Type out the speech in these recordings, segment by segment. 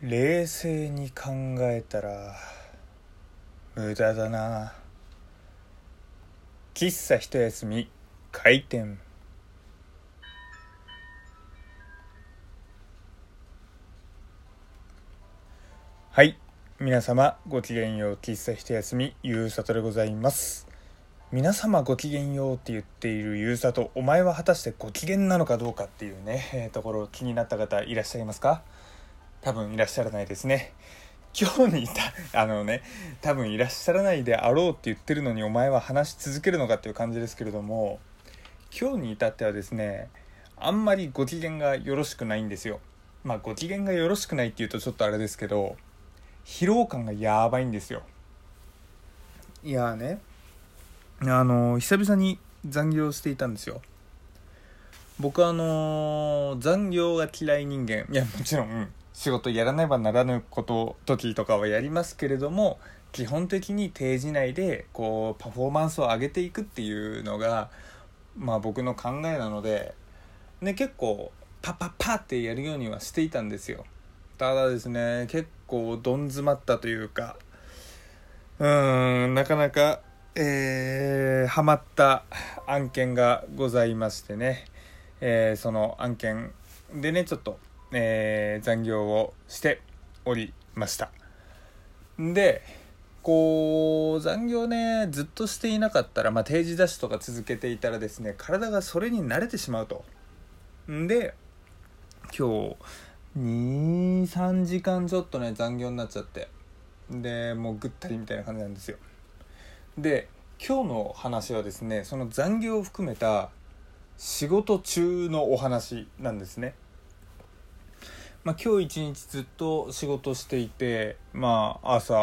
冷静に考えたら無駄だな。喫茶一休み開店。はい。皆様ごきげんよう喫茶一休みゆうさとでございます。皆様ごきげんようって言っているゆうさとお前は果たしてご機嫌なのかどうかっていうね、えー、ところ気になった方いらっしゃいますか？多分いらっしゃらないですね。今日にいた あのね多分いらっしゃらないであろうって言ってるのにお前は話し続けるのかっていう感じですけれども今日に至ってはですねあんまりご機嫌がよろしくないんですよ。まあご機嫌がよろしくないっていうとちょっとあれですけど疲労感がやばいんですよ。いやねあの久々に残業していたんですよ。僕はあの残業が嫌い人間。いやもちろん。仕事やらねばならぬこと時とかはやりますけれども基本的に定時内でこうパフォーマンスを上げていくっていうのがまあ僕の考えなので、ね、結構パパパってやるようにはしていたんですよ。ただですね結構どん詰まったというかうーんなかなかえー、ハマった案件がございましてね、えー、その案件でねちょっとえー、残業をしておりました。でこう残業ねずっとしていなかったら、まあ、定時ダッシュとか続けていたらですね体がそれに慣れてしまうと。んで今日23時間ちょっとね残業になっちゃって。でもうぐったりみたいな感じなんですよ。で今日の話はですねその残業を含めた仕事中のお話なんですね。まあ、今日一日ずっと仕事していて、まあ、朝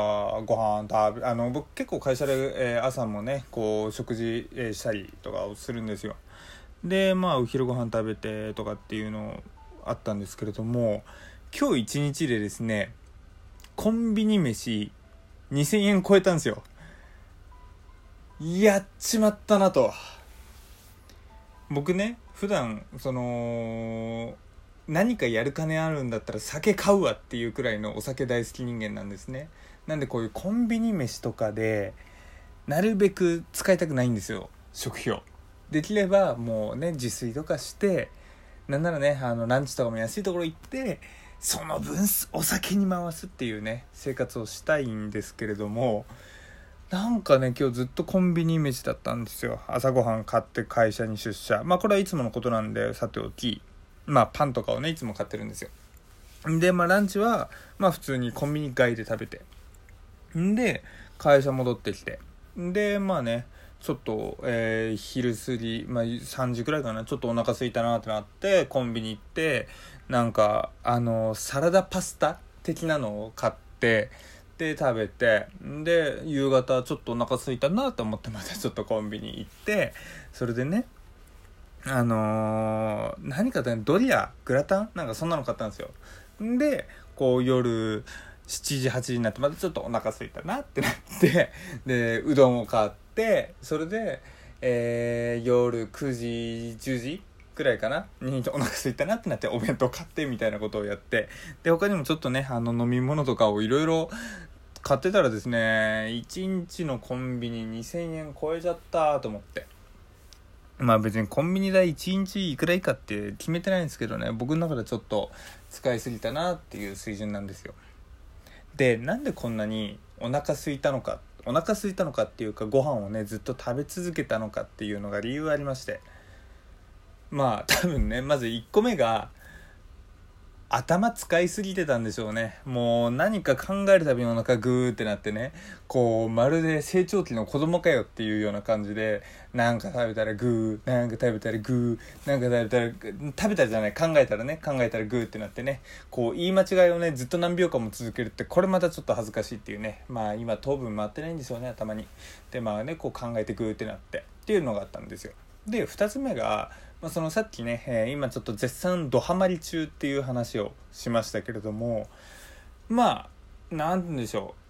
ご飯食べあの僕結構会社で、えー、朝もねこう食事、えー、したりとかをするんですよ。でまあお昼ご飯食べてとかっていうのあったんですけれども今日一日でですねコンビニ飯2000円超えたんですよ。やっちまったなと。僕ね普段その何かやる金あるんだったら酒買うわっていうくらいのお酒大好き人間なんですね。なんでこういうコンビニ飯とかでなるべく使いたくないんですよ。食費を。できればもうね自炊とかしてなんならねあのランチとかも安いところ行ってその分お酒に回すっていうね生活をしたいんですけれどもなんかね今日ずっとコンビニ飯だったんですよ。朝ごはん買って会社に出社。まあこれはいつものことなんでさておき。まあパンとかをねいつも買ってるんですよ。でまあランチはまあ普通にコンビニ街で食べて。んで会社戻ってきて。でまあねちょっと、えー、昼過ぎ、まあ、3時くらいかな。ちょっとお腹空いたなってなってコンビニ行ってなんかあのサラダパスタ的なのを買ってで食べて。で夕方ちょっとお腹空いたなと思ってまたちょっとコンビニ行って。それでねあのー、何かとねドリアグラタン？なんかそんなの買ったんですよ。でこう夜7時8時になってまたちょっとお腹空いたなってなって でうどんを買ってそれで、えー、夜9時10時くらいかな？にお腹空いたなってなってお弁当買ってみたいなことをやって。で他にもちょっとねあの飲み物とかをいろいろ買ってたらですね1日のコンビニ2000円超えちゃったと思って。まあ別にコンビニ代1日いくらいいかって決めてないんですけどね僕の中でちょっと使いすぎたなっていう水準なんですよ。でなんでこんなにお腹空いたのかお腹空いたのかっていうかご飯をねずっと食べ続けたのかっていうのが理由ありまして。まあ多分ねまず1個目が頭使いすぎてたんでしょうね。もう何か考えるたびにお腹グーってなってね。こうまるで成長期の子供かよっていうような感じでなんか食べたらグーなんか食べたらグーなんか食べたら食べたじゃない。考えたらね。考えたらグーってなってね。こう言い間違いをねずっと何秒間も続けるってこれまたちょっと恥ずかしいっていうね。まあ今糖分回ってないんですよね頭に。でまあねこう考えてグーってなって。っていうのがあったんですよ。で2つ目がまあ、そのさっきね、えー、今ちょっと絶賛ドハマり中っていう話をしましたけれどもまあ何でしょう。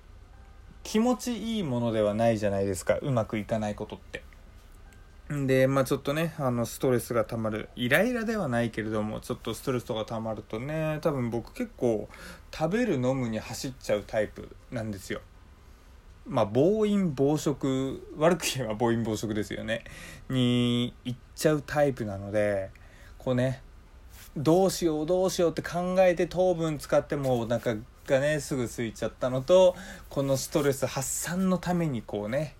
気持ちいいものではないじゃないですかうまくいかないことって。でまあちょっとねあのストレスがたまるイライラではないけれどもちょっとストレスとかたまるとね多分僕結構食べる飲むに走っちゃうタイプなんですよ。まあ暴飲暴食悪く言えば暴飲暴食ですよねに行っちゃうタイプなのでこうねどうしようどうしようって考えて糖分使ってもお腹がねすぐ空いちゃったのとこのストレス発散のためにこうね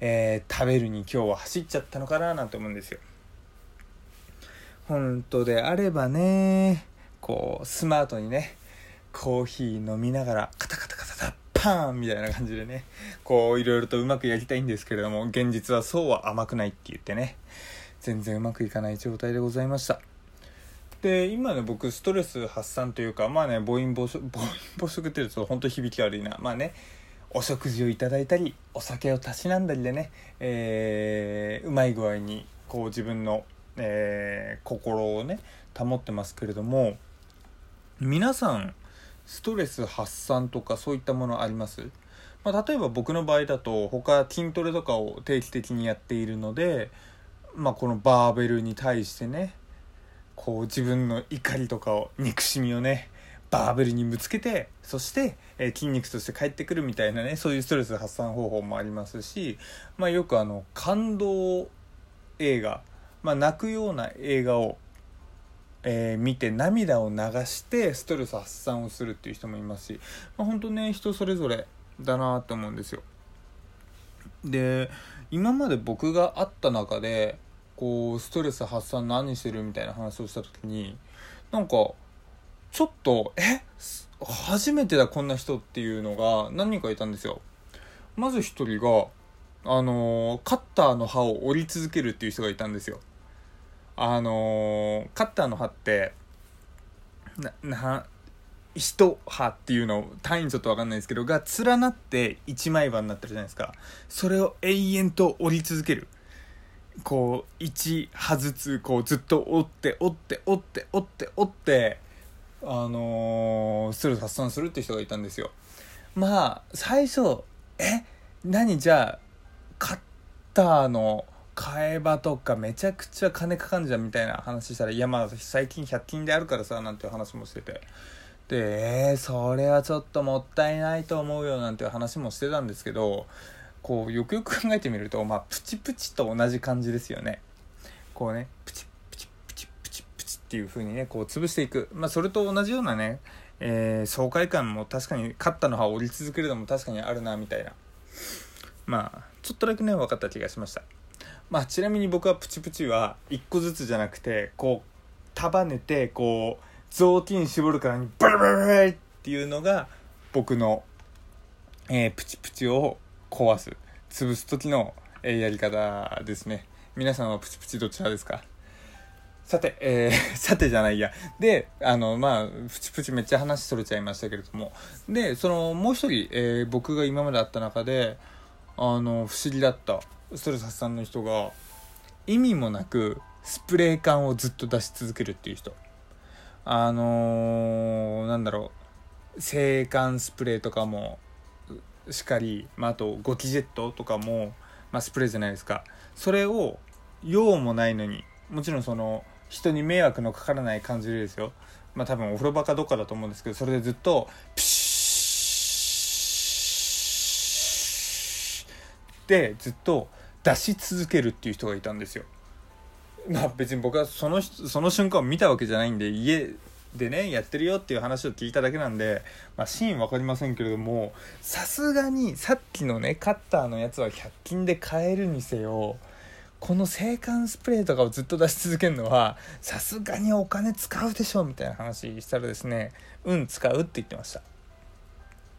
えー、食べるに今日は走っちゃったのかななんて思うんですよ。本当であればねこうスマートにねコーヒー飲みながらカタカタカタカタパーンみたいな感じでねこういろいろとうまくやりたいんですけれども現実はそうは甘くないって言ってね全然うまくいかない状態でございました。で今ね僕ストレス発散というかまあね暴飲暴食 暴飲暴食って言うと本当響き悪いな。まあねお食事をいただいたりお酒をたしなんだりでね、えー、うまい具合にこう自分の、えー、心をね保ってますけれども皆さんストレス発散とかそういったものあります、まあ、例えば僕の場合だと他筋トレとかを定期的にやっているので、まあ、このバーベルに対してねこう自分の怒りとかを憎しみをねバーベルにぶつけてそして、えー、筋肉として帰ってくるみたいなねそういうストレス発散方法もありますし、まあ、よくあの感動映画、まあ、泣くような映画を、えー、見て涙を流してストレス発散をするっていう人もいますし、まあ、本当ね人それぞれだなって思うんですよ。で今まで僕が会った中でこうストレス発散何してるみたいな話をした時になんかちょっと、え？初めてだこんな人っていうのが何人かいたんですよ。まず一人が、あの、カッターの刃を折り続けるっていう人がいたんですよ。あのー、カッターの刃って、な、な、一刃っていうの単位ちょっとわかんないですけどが連なって一枚刃になってるじゃないですか。それを永遠と折り続ける。こう一刃ずつこうずっと折って折って折って折って折ってあのー、ストレス発散するって人がいたんですよ。まあ最初え？何？じゃあカッターの替え刃とかめちゃくちゃ金かかんじゃんみたいな話したらいやまあ最近100均であるからさなんて話もしてて。でえー、それはちょっともったいないと思うよなんて話もしてたんですけどこうよくよく考えてみるとまあプチプチと同じ感じですよね。こうねプチっていう風にねこう潰していく、まあ、それと同じようなね、えー、爽快感も確かに勝ったのは折り続けるのも確かにあるなみたいな。まあちょっとだけね分かった気がしましたまあちなみに僕はプチプチは1個ずつじゃなくてこう束ねてこう雑巾絞るからにバリバリバリっていうのが僕の、えー、プチプチを壊す潰す時の、えー、やり方ですね皆さんはプチプチどちらですか？さて、えー、さてじゃないや。で、あの、まあ、プチプチめっちゃ話それちゃいましたけれども。で、その、もう一人、えー、僕が今まで会った中で、あの、不思議だったストレス発散の人が、意味もなく、スプレー缶をずっと出し続けるっていう人。あのー、なんだろう、制汗スプレーとかも、しかり、まあ、あと、ゴキジェットとかも、まあ、スプレーじゃないですか。それを、用もないのに、もちろんその、人に迷惑のかからない感じでですよまあ多分お風呂場かどっかだと思うんですけどそれでずっとプシーってずっと出し続けるっていう人がいたんですよ。まあ別に僕はそのその瞬間を見たわけじゃないんで家でねやってるよっていう話を聞いただけなんで、まあ、シーン分かりませんけれどもさすがにさっきのねカッターのやつは100均で買えるにせよこの制汗スプレーとかをずっと出し続けるのはさすがにお金使うでしょみたいな話したらですねうん使うって言ってました。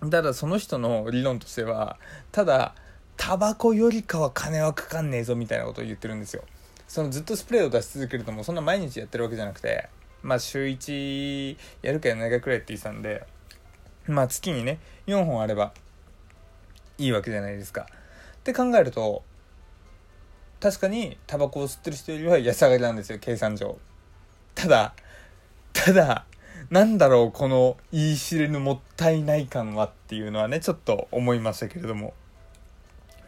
ただその人の理論としてはただタバコよりかは金はかかんねえぞみたいなことを言ってるんですよ。そのずっとスプレーを出し続けるともうそんな毎日やってるわけじゃなくてまあ週1やるかやらないかくらいって言ってたんでまあ月にね4本あればいいわけじゃないですか。って考えると確かにタバコを吸ってる人よりは安上がりなんですよ計算上。ただただなんだろうこの言い知れぬもったいない感はっていうのはねちょっと思いましたけれども。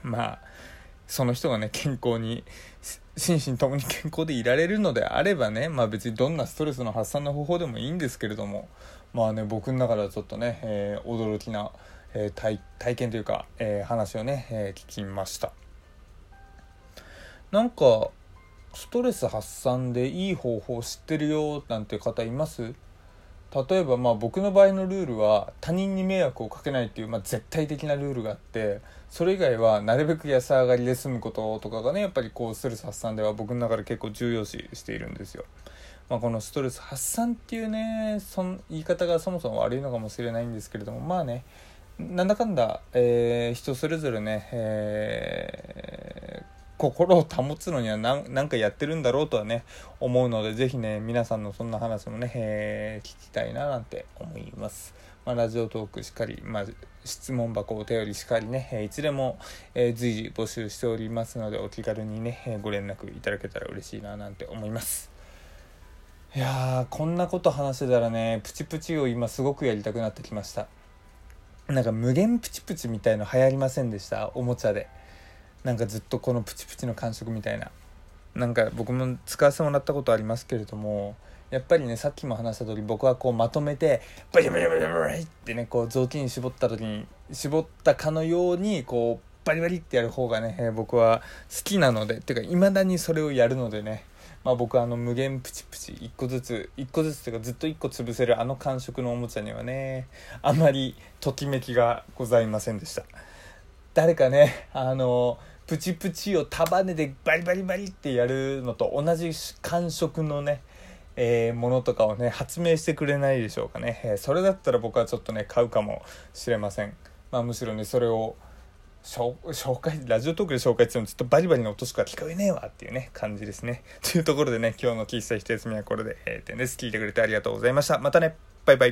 まあその人がね健康に心身ともに健康でいられるのであればね、まあ別にどんなストレスの発散の方法でもいいんですけれども、まあね、僕の中ではちょっとね、えー、驚きな、えー、体験というか、えー、話をね、え聞きました。なんか、ストレス発散でいい方法知ってるよなんて方います？例えばまあ僕の場合のルールは他人に迷惑をかけないっていうまあ絶対的なルールがあってそれ以外はなるべく安上がりで済むこととかがねやっぱりこうストレス発散では僕の中で結構重要視しているんですよ。まあ、このストレス発散っていうねそん言い方がそもそも悪いのかもしれないんですけれどもまあねなんだかんだ、えー、人それぞれね、えー心を保つのには何かやってるんだろうとはね思うので是非ね皆さんのそんな話もね、えー、聞きたいななんて思います。まあ、ラジオトークしっかり、まあ、質問箱お便りしっかりね、えいつでも、えー、随時募集しておりますのでお気軽にね、えご連絡いただけたら嬉しいななんて思います。いやーこんなこと話してたらねプチプチを今すごくやりたくなってきましたなんか無限プチプチみたいの流行りませんでした？おもちゃでなんかずっとこのプチプチの感触みたいな。なんか僕も使わせてもらったことありますけれどもやっぱりねさっきも話した通り僕はこうまとめてバリバリバリバリってねこう雑巾絞った時に絞ったかのようにこうバリバリってやる方がね、僕は好きなのでっていうかいまだにそれをやるのでねまあ、僕はあの無限プチプチ1個ずつ1個ずつっていうかずっと1個潰せるあの感触のおもちゃにはねあまりときめきがございませんでした。誰かねあのプチプチを束ねてバリバリバリってやるのと同じ感触のね、えー、ものとかをね発明してくれないでしょうかね、えー、それだったら僕はちょっとね買うかもしれません、まあ、むしろねそれを紹介ラジオトークで紹介してもずっとバリバリの音しか聞こえねえわっていうね感じですね。というところでね今日の喫茶一休みはこれで閉店です。聞いてくれてありがとうございました。またね。バイバイ。